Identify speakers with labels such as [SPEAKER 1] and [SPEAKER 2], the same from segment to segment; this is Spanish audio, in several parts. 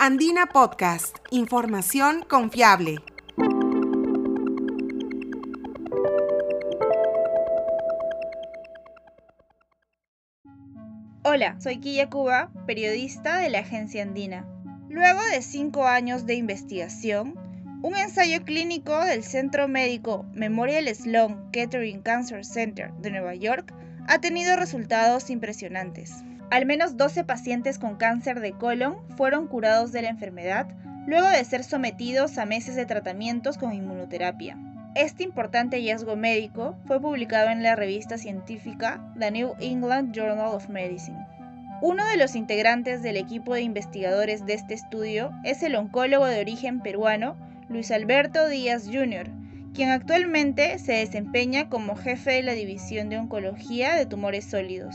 [SPEAKER 1] Andina Podcast, información confiable.
[SPEAKER 2] Hola, soy Quilla Cuba, periodista de la agencia Andina. Luego de cinco años de investigación, un ensayo clínico del Centro Médico Memorial Sloan Kettering Cancer Center de Nueva York ha tenido resultados impresionantes. Al menos 12 pacientes con cáncer de colon fueron curados de la enfermedad luego de ser sometidos a meses de tratamientos con inmunoterapia. Este importante hallazgo médico fue publicado en la revista científica The New England Journal of Medicine. Uno de los integrantes del equipo de investigadores de este estudio es el oncólogo de origen peruano Luis Alberto Díaz Jr., quien actualmente se desempeña como jefe de la División de Oncología de Tumores Sólidos.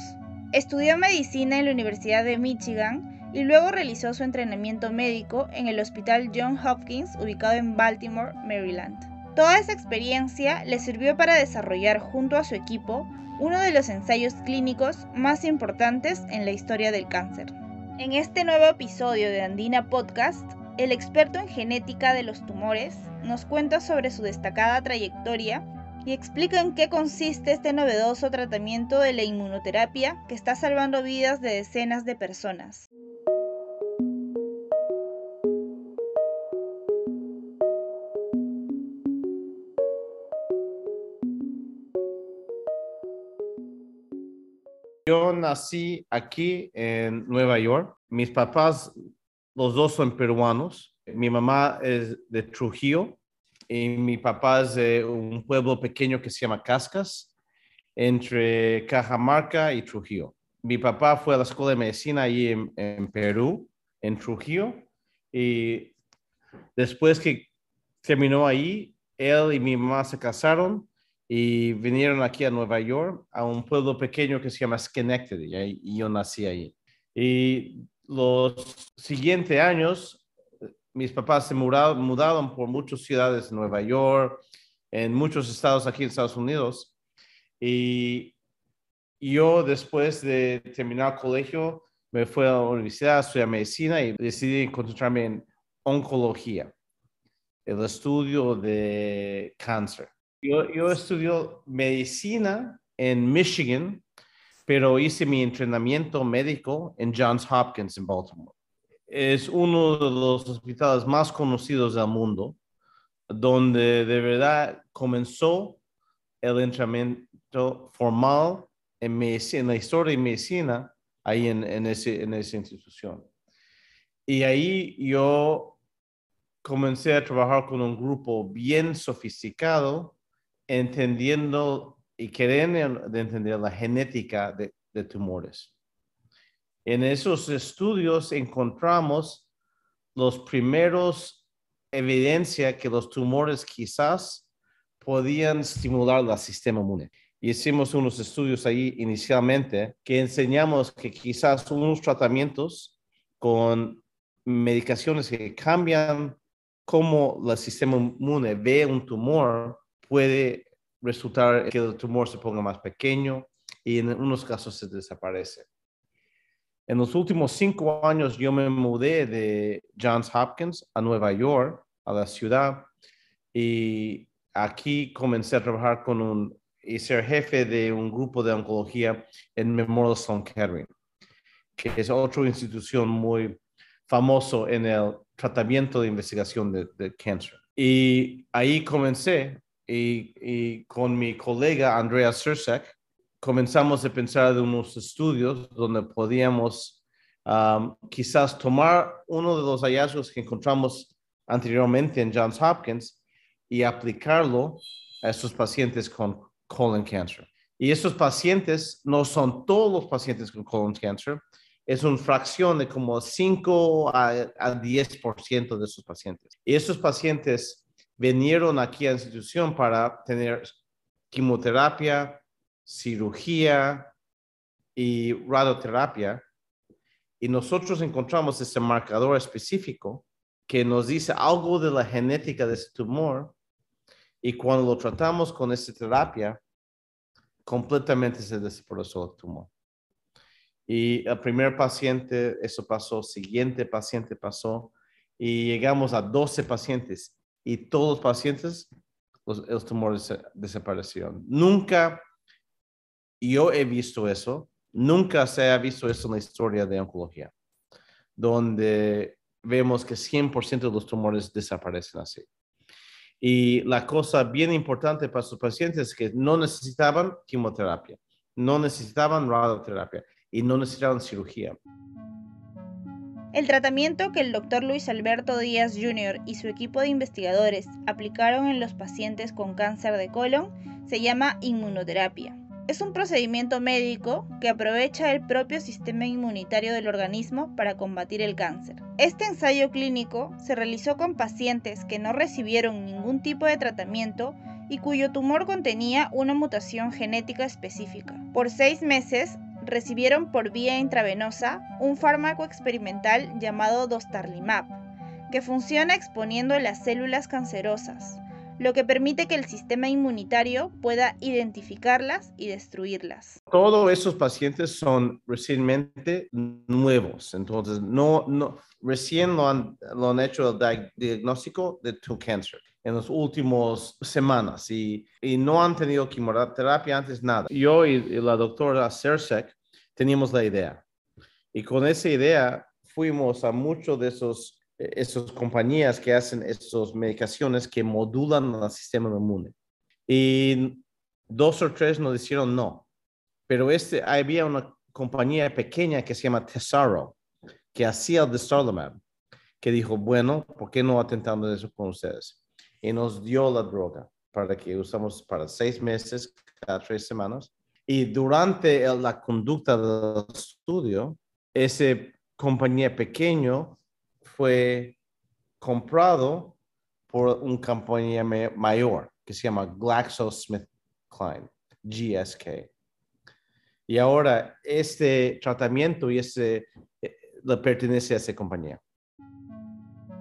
[SPEAKER 2] Estudió medicina en la Universidad de Michigan y luego realizó su entrenamiento médico en el Hospital John Hopkins ubicado en Baltimore, Maryland. Toda esa experiencia le sirvió para desarrollar junto a su equipo uno de los ensayos clínicos más importantes en la historia del cáncer. En este nuevo episodio de Andina Podcast, el experto en genética de los tumores nos cuenta sobre su destacada trayectoria y explica en qué consiste este novedoso tratamiento de la inmunoterapia que está salvando vidas de decenas de personas.
[SPEAKER 3] Yo nací aquí en Nueva York. Mis papás, los dos son peruanos. Mi mamá es de Trujillo y mi papá es de un pueblo pequeño que se llama Cascas, entre Cajamarca y Trujillo. Mi papá fue a la escuela de medicina ahí en, Perú, en Trujillo, y después que terminó ahí, él y mi mamá se casaron y vinieron aquí a Nueva York, a un pueblo pequeño que se llama Schenectady, y yo nací ahí. Y los siguientes años mis papás se mudaron, por muchas ciudades Nueva York, en muchos estados aquí en Estados Unidos. Y yo después de terminar el colegio me fui a la universidad, estudiar medicina y decidí concentrarme en oncología, el estudio de cáncer. Yo, yo estudié medicina en Michigan, pero hice mi entrenamiento médico en Johns Hopkins en Baltimore es uno de los hospitales más conocidos del mundo, donde de verdad comenzó el entrenamiento formal en, en la historia de medicina ahí en, en, ese, en esa institución. Y ahí yo comencé a trabajar con un grupo bien sofisticado, entendiendo y queriendo entender la genética de tumores. En esos estudios encontramos los primeros evidencia que los tumores quizás podían estimular el sistema inmune. Hicimos unos estudios ahí inicialmente que enseñamos que quizás unos tratamientos con medicaciones que cambian cómo el sistema inmune ve un tumor puede resultar que el tumor se ponga más pequeño y en unos casos se desaparece. En los últimos cinco años yo me mudé de Johns Hopkins a Nueva York, a la ciudad, y aquí comencé a trabajar con un y ser jefe de un grupo de oncología en Memorial Sloan Kettering, que es otra institución muy famoso en el tratamiento de investigación de, cáncer. Y ahí comencé y, y, con mi colega Andrea Sursek, comenzamos a pensar de unos estudios donde podíamos quizás tomar uno de los hallazgos que encontramos anteriormente en Johns Hopkins y aplicarlo a estos pacientes con colon cancer. Y estos pacientes no son todos los pacientes con colon cancer, es una fracción de como 5 a, a 10% de esos pacientes. Y estos pacientes vinieron aquí a la institución para tener quimioterapia, cirugía y radioterapia, y nosotros encontramos ese marcador específico que nos dice algo de la genética de ese tumor, y cuando lo tratamos con esa terapia, completamente se desapareció el tumor. Y el primer paciente, eso pasó, siguiente paciente pasó, y llegamos a 12 pacientes y todos los pacientes, los, tumores desaparecieron. Nunca, yo he visto eso, nunca se ha visto eso en la historia de oncología, donde vemos que 100% de los tumores desaparecen así. Y la cosa bien importante para sus pacientes es que no necesitaban quimioterapia, no necesitaban radioterapia y no necesitaban cirugía.
[SPEAKER 2] El tratamiento que el doctor Luis Alberto Díaz Jr. y su equipo de investigadores aplicaron en los pacientes con cáncer de colon se llama inmunoterapia. Es un procedimiento médico que aprovecha el propio sistema inmunitario del organismo para combatir el cáncer. Este ensayo clínico se realizó con pacientes que no recibieron ningún tipo de tratamiento y cuyo tumor contenía una mutación genética específica. Por seis meses recibieron por vía intravenosa un fármaco experimental llamado Dostarlimab, que funciona exponiendo las células cancerosas, lo que permite que el sistema inmunitario pueda identificarlas y destruirlas.
[SPEAKER 3] Todos esos pacientes son recientemente nuevos, entonces no, no recién lo han, lo han hecho el diagnóstico de tu cáncer en las últimas semanas y, y, no han tenido quimioterapia antes nada. Yo y, la doctora Sersek teníamos la idea y con esa idea fuimos a muchos de esos esas compañías que hacen esas medicaciones que modulan el sistema inmune. Y dos o tres nos dijeron no, pero este, había una compañía pequeña que se llama Tesaro, que hacía el Dostarlimab, que dijo, bueno, ¿por qué no atentando eso con ustedes? y nos dio la droga para que usamos para seis meses, cada tres semanas. Y durante la conducta del estudio, ese compañía pequeño fue comprado por una compañía mayor que se llama GlaxoSmithKline, GSK. Y ahora este tratamiento y ese, eh, le pertenece a esa compañía.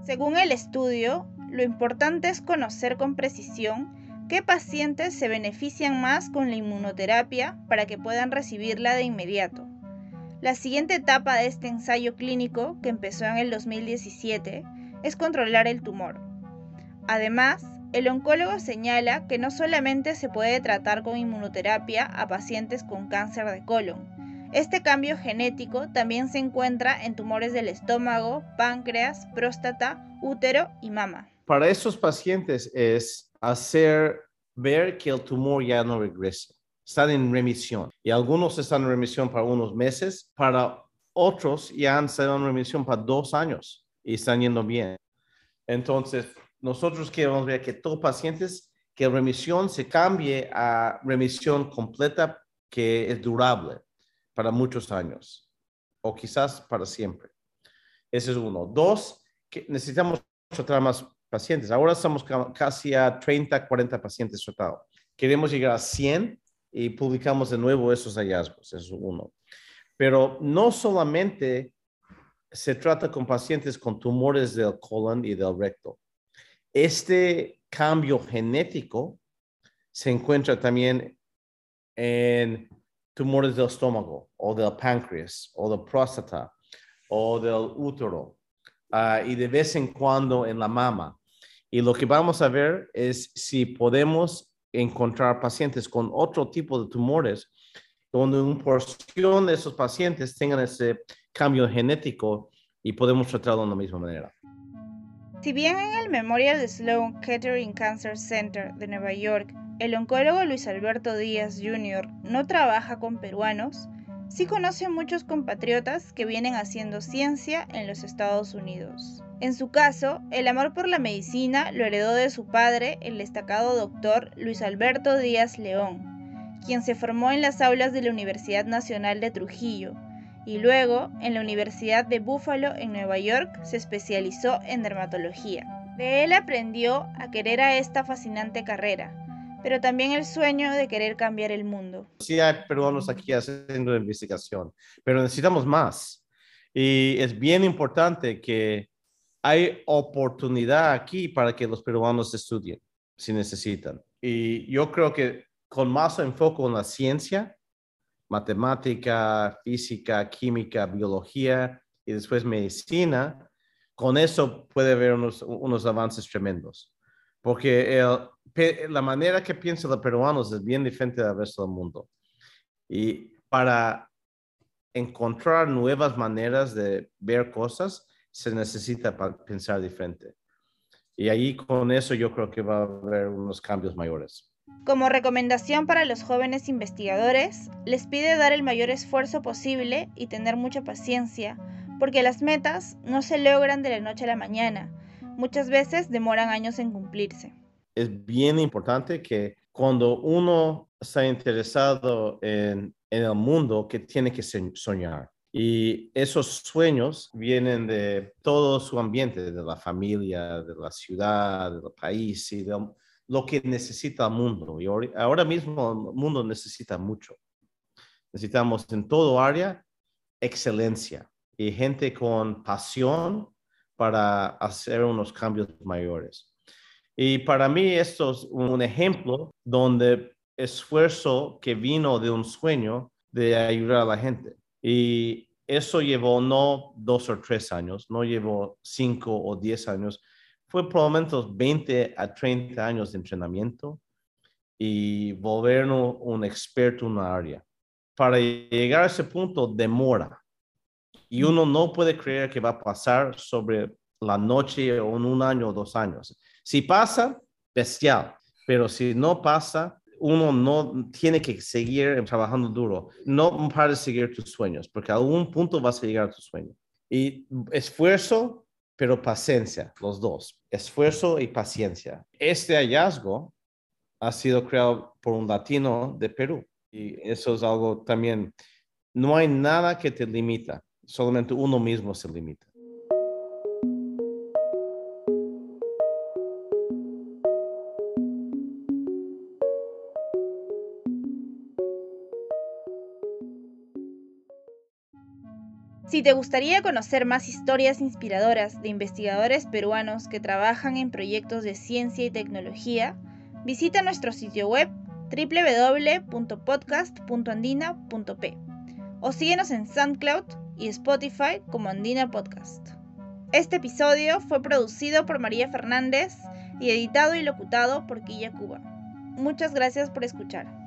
[SPEAKER 2] Según el estudio, lo importante es conocer con precisión qué pacientes se benefician más con la inmunoterapia para que puedan recibirla de inmediato. La siguiente etapa de este ensayo clínico, que empezó en el 2017, es controlar el tumor. Además, el oncólogo señala que no solamente se puede tratar con inmunoterapia a pacientes con cáncer de colon, este cambio genético también se encuentra en tumores del estómago, páncreas, próstata, útero y mama.
[SPEAKER 3] Para esos pacientes es hacer ver que el tumor ya no regresa. Están en remisión y algunos están en remisión para unos meses, para otros ya han estado en remisión para dos años y están yendo bien. Entonces, nosotros queremos ver que todos pacientes que remisión se cambie a remisión completa que es durable para muchos años o quizás para siempre. Ese es uno. Dos, que necesitamos tratar más pacientes. Ahora estamos casi a 30, 40 pacientes tratados. Queremos llegar a 100 y publicamos de nuevo esos hallazgos. Eso es uno. Pero no solamente se trata con pacientes con tumores del colon y del recto. Este cambio genético se encuentra también en tumores del estómago o del páncreas o de próstata o del útero ah, y de vez en cuando en la mama. Y lo que vamos a ver es si podemos encontrar pacientes con otro tipo de tumores donde una porción de esos pacientes tengan ese cambio genético y podemos tratarlo de la misma manera.
[SPEAKER 2] Si bien en el Memorial Sloan Kettering Cancer Center de Nueva York el oncólogo Luis Alberto Díaz Jr. no trabaja con peruanos, sí conoce muchos compatriotas que vienen haciendo ciencia en los Estados Unidos. En su caso, el amor por la medicina lo heredó de su padre, el destacado doctor Luis Alberto Díaz León, quien se formó en las aulas de la Universidad Nacional de Trujillo y luego en la Universidad de Buffalo en Nueva York se especializó en dermatología. De él aprendió a querer a esta fascinante carrera, pero también el sueño de querer cambiar el mundo.
[SPEAKER 3] Sí hay peruanos aquí haciendo investigación, pero necesitamos más. Y es bien importante que hay oportunidad aquí para que los peruanos estudien, si necesitan. Y yo creo que con más enfoque en la ciencia, matemática, física, química, biología y después medicina, con eso puede haber unos, unos avances tremendos. Porque la manera que piensan los peruanos es bien diferente del resto del mundo. Y para encontrar nuevas maneras de ver cosas, se necesita pensar diferente. Y ahí con eso yo creo que va a haber unos cambios mayores.
[SPEAKER 2] Como recomendación para los jóvenes investigadores, les pide dar el mayor esfuerzo posible y tener mucha paciencia, porque las metas no se logran de la noche a la mañana. Muchas veces demoran años en cumplirse.
[SPEAKER 3] Es bien importante que cuando uno está interesado en, en el mundo, que tiene que soñar. Y esos sueños vienen de todo su ambiente, de la familia, de la ciudad, del país y de lo que necesita el mundo. Y ahora mismo el mundo necesita mucho. Necesitamos en todo área excelencia y gente con pasión para hacer unos cambios mayores. Y para mí esto es un ejemplo donde esfuerzo que vino de un sueño de ayudar a la gente. Y eso llevó no dos o tres años, no llevó cinco o diez años, fue probablemente 20 a 30 años de entrenamiento y volvernos un experto en una área. Para llegar a ese punto demora y uno no puede creer que va a pasar sobre la noche o en un año o dos años. Si pasa, bestial, pero si no pasa, uno no tiene que seguir trabajando duro. No para seguir tus sueños, porque a algún punto vas a llegar a tu sueño. Y esfuerzo, pero paciencia, los dos. Esfuerzo y paciencia. Este hallazgo ha sido creado por un latino de Perú. Y eso es algo también, no hay nada que te limita, solamente uno mismo se limita.
[SPEAKER 2] Si te gustaría conocer más historias inspiradoras de investigadores peruanos que trabajan en proyectos de ciencia y tecnología, visita nuestro sitio web www.podcast.andina.p o síguenos en SoundCloud y Spotify como Andina Podcast. Este episodio fue producido por María Fernández y editado y locutado por Quilla Cuba. Muchas gracias por escuchar.